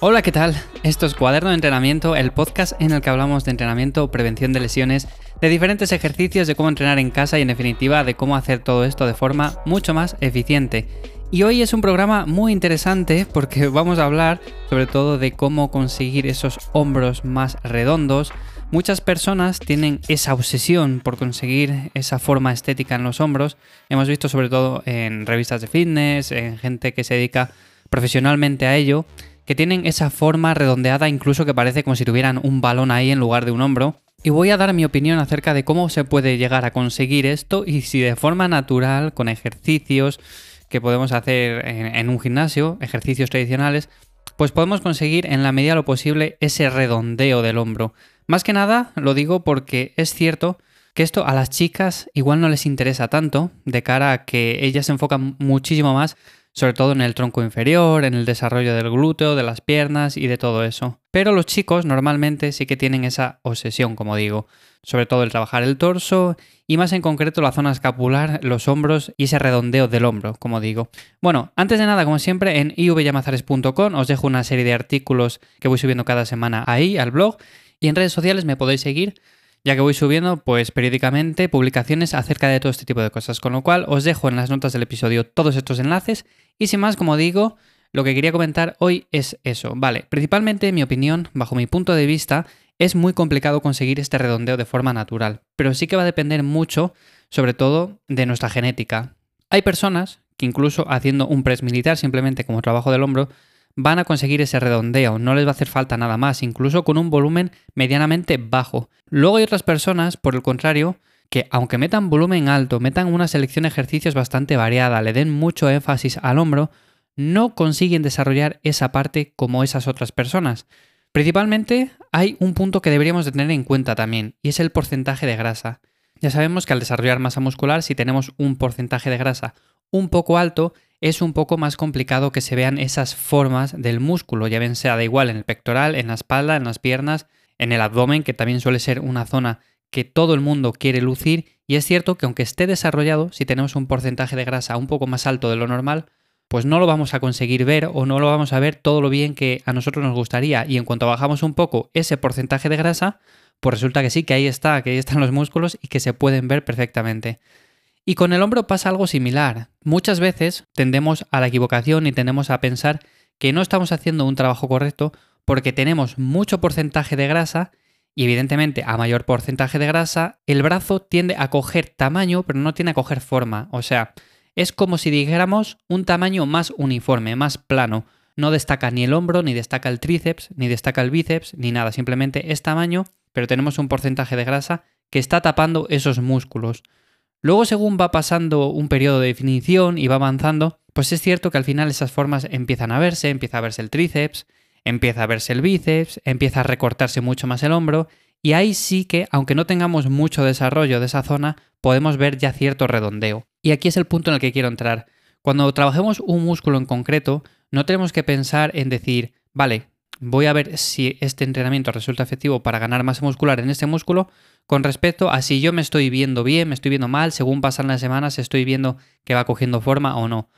Hola, ¿qué tal? Esto es Cuaderno de Entrenamiento, el podcast en el que hablamos de entrenamiento, prevención de lesiones, de diferentes ejercicios, de cómo entrenar en casa y en definitiva de cómo hacer todo esto de forma mucho más eficiente. Y hoy es un programa muy interesante porque vamos a hablar sobre todo de cómo conseguir esos hombros más redondos. Muchas personas tienen esa obsesión por conseguir esa forma estética en los hombros. Hemos visto sobre todo en revistas de fitness, en gente que se dedica profesionalmente a ello, que tienen esa forma redondeada incluso que parece como si tuvieran un balón ahí en lugar de un hombro. Y voy a dar mi opinión acerca de cómo se puede llegar a conseguir esto y si de forma natural, con ejercicios que podemos hacer en, un gimnasio, ejercicios tradicionales, pues podemos conseguir en la medida de lo posible ese redondeo del hombro. Más que nada lo digo porque es cierto que esto a las chicas igual no les interesa tanto, de cara a que ellas se enfocan muchísimo más sobre todo en el tronco inferior, en el desarrollo del glúteo, de las piernas y de todo eso. Pero los chicos normalmente sí que tienen esa obsesión, como digo, sobre todo el trabajar el torso y más en concreto la zona escapular, los hombros y ese redondeo del hombro, como digo. Bueno, antes de nada, como siempre, en ivyamazares.com os dejo una serie de artículos que voy subiendo cada semana ahí, al blog, y en redes sociales me podéis seguir ya que voy subiendo pues periódicamente publicaciones acerca de todo este tipo de cosas, con lo cual os dejo en las notas del episodio todos estos enlaces. Y sin más, como digo, lo que quería comentar hoy es eso, vale, principalmente en mi opinión, bajo mi punto de vista, es muy complicado conseguir este redondeo de forma natural, pero sí que va a depender mucho, sobre todo, de nuestra genética. Hay personas que incluso haciendo un press militar simplemente como trabajo del hombro, van a conseguir ese redondeo, no les va a hacer falta nada más, incluso con un volumen medianamente bajo. Luego hay otras personas, por el contrario, que aunque metan volumen alto, metan una selección de ejercicios bastante variada, le den mucho énfasis al hombro, no consiguen desarrollar esa parte como esas otras personas. Principalmente hay un punto que deberíamos de tener en cuenta también, y es el porcentaje de grasa. Ya sabemos que al desarrollar masa muscular, si tenemos un porcentaje de grasa un poco alto, es un poco más complicado que se vean esas formas del músculo, ya bien sea da igual en el pectoral, en la espalda, en las piernas, en el abdomen, que también suele ser una zona que todo el mundo quiere lucir, y es cierto que aunque esté desarrollado, si tenemos un porcentaje de grasa un poco más alto de lo normal, pues no lo vamos a conseguir ver o no lo vamos a ver todo lo bien que a nosotros nos gustaría. Y en cuanto bajamos un poco ese porcentaje de grasa, pues resulta que sí, que ahí está, que ahí están los músculos y que se pueden ver perfectamente. Y con el hombro pasa algo similar. Muchas veces tendemos a la equivocación y tendemos a pensar que no estamos haciendo un trabajo correcto porque tenemos mucho porcentaje de grasa y evidentemente a mayor porcentaje de grasa el brazo tiende a coger tamaño pero no tiene a coger forma. O sea, es como si dijéramos un tamaño más uniforme, más plano. No destaca ni el hombro, ni destaca el tríceps, ni destaca el bíceps, ni nada. Simplemente es tamaño, pero tenemos un porcentaje de grasa que está tapando esos músculos. Luego, según va pasando un periodo de definición y va avanzando, pues es cierto que al final esas formas empiezan a verse, empieza a verse el tríceps, empieza a verse el bíceps, empieza a recortarse mucho más el hombro, y ahí sí que, aunque no tengamos mucho desarrollo de esa zona, podemos ver ya cierto redondeo. Y aquí es el punto en el que quiero entrar. Cuando trabajemos un músculo en concreto, no tenemos que pensar en decir, vale, voy a ver si este entrenamiento resulta efectivo para ganar masa muscular en este músculo, con respecto a si yo me estoy viendo bien, me estoy viendo mal, según pasan las semanas estoy viendo que va cogiendo forma o no.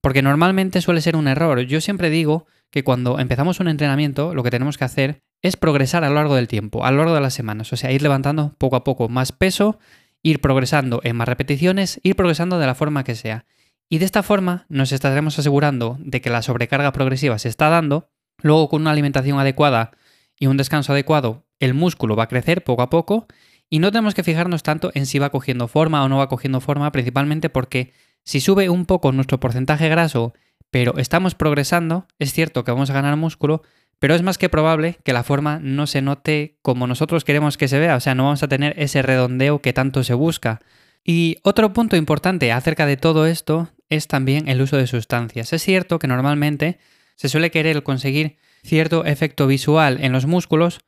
Porque normalmente suele ser un error. Yo siempre digo que cuando empezamos un entrenamiento lo que tenemos que hacer es progresar a lo largo del tiempo, a lo largo de las semanas. O sea, ir levantando poco a poco más peso, ir progresando en más repeticiones, ir progresando de la forma que sea. Y de esta forma nos estaremos asegurando de que la sobrecarga progresiva se está dando. Luego con una alimentación adecuada y un descanso adecuado, el músculo va a crecer poco a poco y no tenemos que fijarnos tanto en si va cogiendo forma o no va cogiendo forma, principalmente porque si sube un poco nuestro porcentaje graso, pero estamos progresando, es cierto que vamos a ganar músculo, pero es más que probable que la forma no se note como nosotros queremos que se vea, o sea, no vamos a tener ese redondeo que tanto se busca. Y otro punto importante acerca de todo esto es también el uso de sustancias. Es cierto que normalmente se suele querer conseguir cierto efecto visual en los músculos,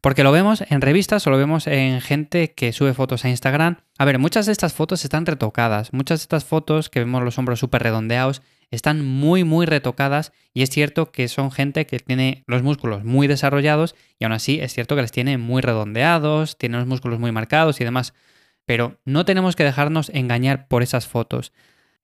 porque lo vemos en revistas o lo vemos en gente que sube fotos a Instagram. A ver, muchas de estas fotos están retocadas. Muchas de estas fotos que vemos los hombros súper redondeados están muy, muy retocadas. Y es cierto que son gente que tiene los músculos muy desarrollados y aún así es cierto que les tiene muy redondeados, tiene los músculos muy marcados y demás. Pero no tenemos que dejarnos engañar por esas fotos.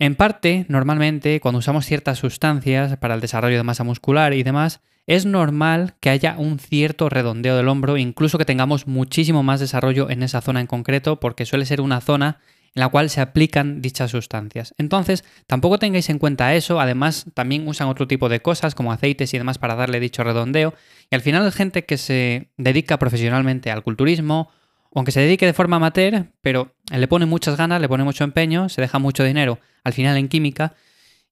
En parte, normalmente, cuando usamos ciertas sustancias para el desarrollo de masa muscular y demás, es normal que haya un cierto redondeo del hombro, incluso que tengamos muchísimo más desarrollo en esa zona en concreto, porque suele ser una zona en la cual se aplican dichas sustancias. Entonces, tampoco tengáis en cuenta eso, además también usan otro tipo de cosas como aceites y demás para darle dicho redondeo, y al final gente que se dedica profesionalmente al culturismo, aunque se dedique de forma amateur, pero le pone muchas ganas, le pone mucho empeño, se deja mucho dinero al final en química,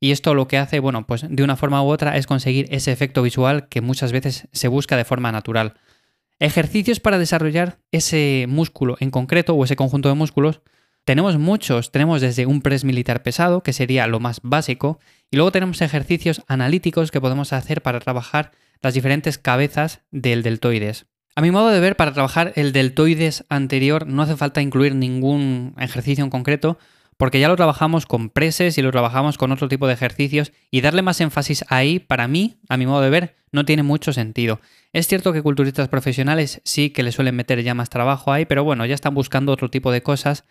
y esto lo que hace, bueno, pues de una forma u otra es conseguir ese efecto visual que muchas veces se busca de forma natural. Ejercicios para desarrollar ese músculo en concreto o ese conjunto de músculos tenemos muchos, tenemos desde un press militar pesado, que sería lo más básico, y luego tenemos ejercicios analíticos que podemos hacer para trabajar las diferentes cabezas del deltoides. A mi modo de ver, para trabajar el deltoides anterior no hace falta incluir ningún ejercicio en concreto, porque ya lo trabajamos con preses y lo trabajamos con otro tipo de ejercicios, y darle más énfasis ahí, para mí, a mi modo de ver, no tiene mucho sentido. Es cierto que culturistas profesionales sí que le suelen meter ya más trabajo ahí, pero bueno, ya están buscando otro tipo de cosas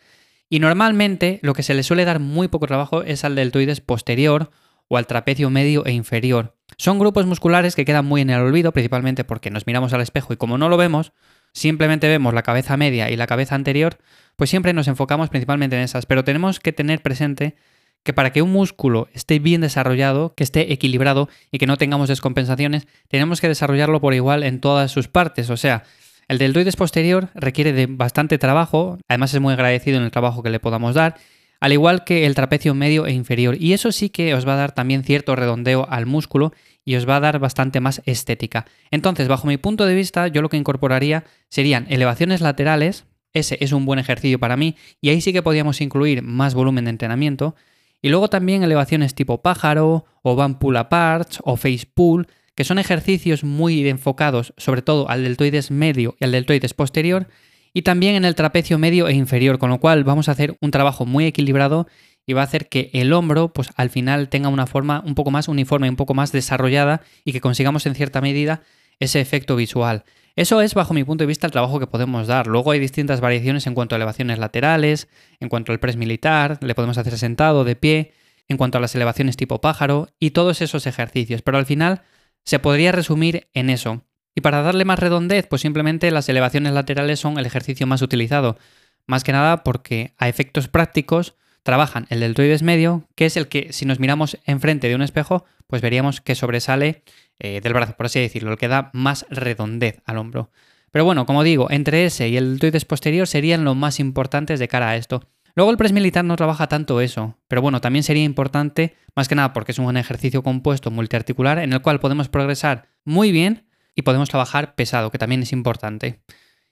y normalmente lo que se le suele dar muy poco trabajo es al deltoides posterior o al trapecio medio e inferior. Son grupos musculares que quedan muy en el olvido, principalmente porque nos miramos al espejo y como no lo vemos, simplemente vemos la cabeza media y la cabeza anterior, pues siempre nos enfocamos principalmente en esas. Pero tenemos que tener presente que para que un músculo esté bien desarrollado, que esté equilibrado y que no tengamos descompensaciones, tenemos que desarrollarlo por igual en todas sus partes. O sea, el deltoides posterior requiere de bastante trabajo, además es muy agradecido en el trabajo que le podamos dar, al igual que el trapecio medio e inferior. Y eso sí que os va a dar también cierto redondeo al músculo y os va a dar bastante más estética. Entonces, bajo mi punto de vista, yo lo que incorporaría serían elevaciones laterales, ese es un buen ejercicio para mí, y ahí sí que podríamos incluir más volumen de entrenamiento. Y luego también elevaciones tipo pájaro, o van pull aparts, o face pull, que son ejercicios muy enfocados sobre todo al deltoides medio y al deltoides posterior, y también en el trapecio medio e inferior, con lo cual vamos a hacer un trabajo muy equilibrado y va a hacer que el hombro, pues al final tenga una forma un poco más uniforme, un poco más desarrollada y que consigamos en cierta medida ese efecto visual. Eso es, bajo mi punto de vista, el trabajo que podemos dar. Luego hay distintas variaciones en cuanto a elevaciones laterales, en cuanto al press militar, le podemos hacer sentado, de pie, en cuanto a las elevaciones tipo pájaro y todos esos ejercicios. Pero al final se podría resumir en eso. Y para darle más redondez, pues simplemente las elevaciones laterales son el ejercicio más utilizado. Más que nada porque a efectos prácticos trabajan el deltoides medio, que es el que si nos miramos enfrente de un espejo, pues veríamos que sobresale eh, del brazo, por así decirlo, el que da más redondez al hombro. Pero bueno, como digo, entre ese y el deltoides posterior serían los más importantes de cara a esto. Luego el press militar no trabaja tanto eso, pero bueno, también sería importante, más que nada porque es un ejercicio compuesto multiarticular en el cual podemos progresar muy bien y podemos trabajar pesado, que también es importante.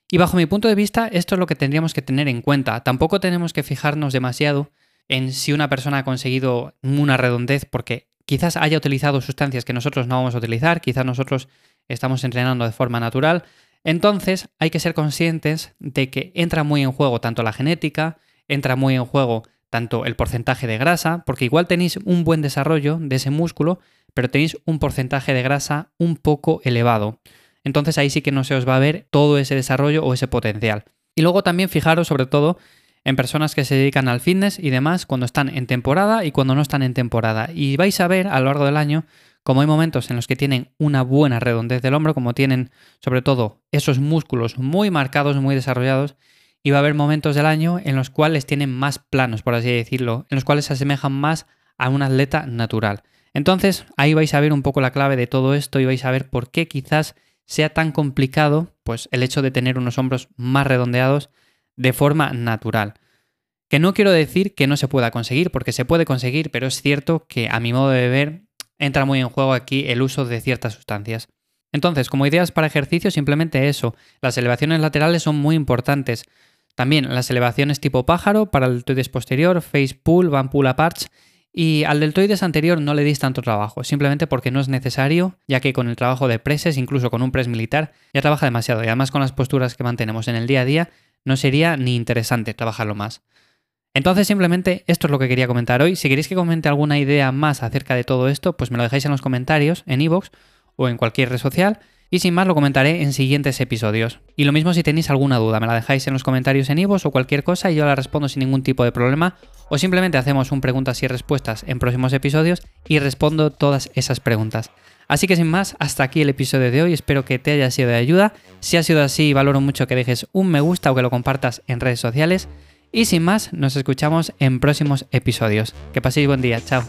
Y bajo mi punto de vista, esto es lo que tendríamos que tener en cuenta. Tampoco tenemos que fijarnos demasiado en si una persona ha conseguido una redondez porque quizás haya utilizado sustancias que nosotros no vamos a utilizar, quizás nosotros estamos entrenando de forma natural. Entonces hay que ser conscientes de que entra muy en juego tanto la genética, entra muy en juego tanto el porcentaje de grasa, porque igual tenéis un buen desarrollo de ese músculo, pero tenéis un porcentaje de grasa un poco elevado. Entonces ahí sí que no se os va a ver todo ese desarrollo o ese potencial. Y luego también fijaros sobre todo en personas que se dedican al fitness y demás cuando están en temporada y cuando no están en temporada. Y vais a ver a lo largo del año como hay momentos en los que tienen una buena redondez del hombro, como tienen sobre todo esos músculos muy marcados, muy desarrollados, y va a haber momentos del año en los cuales tienen más planos, por así decirlo, en los cuales se asemejan más a un atleta natural. Entonces, ahí vais a ver un poco la clave de todo esto y vais a ver por qué quizás sea tan complicado pues el hecho de tener unos hombros más redondeados de forma natural. Que no quiero decir que no se pueda conseguir, porque se puede conseguir, pero es cierto que a mi modo de ver entra muy en juego aquí el uso de ciertas sustancias. Entonces, como ideas para ejercicio, simplemente eso. Las elevaciones laterales son muy importantes. También las elevaciones tipo pájaro para el deltoides posterior, face pull, van pull aparts. Y al deltoides anterior no le dis tanto trabajo, simplemente porque no es necesario, ya que con el trabajo de preses, incluso con un press militar, ya trabaja demasiado. Y además con las posturas que mantenemos en el día a día, no sería ni interesante trabajarlo más. Entonces simplemente esto es lo que quería comentar hoy. Si queréis que comente alguna idea más acerca de todo esto, pues me lo dejáis en los comentarios, en iVoox o en cualquier red social. Y sin más lo comentaré en siguientes episodios. Y lo mismo si tenéis alguna duda, me la dejáis en los comentarios en Ivos o cualquier cosa y yo la respondo sin ningún tipo de problema. O simplemente hacemos un preguntas y respuestas en próximos episodios y respondo todas esas preguntas. Así que sin más, hasta aquí el episodio de hoy, espero que te haya sido de ayuda. Si ha sido así, valoro mucho que dejes un me gusta o que lo compartas en redes sociales. Y sin más, nos escuchamos en próximos episodios. Que paséis buen día, chao.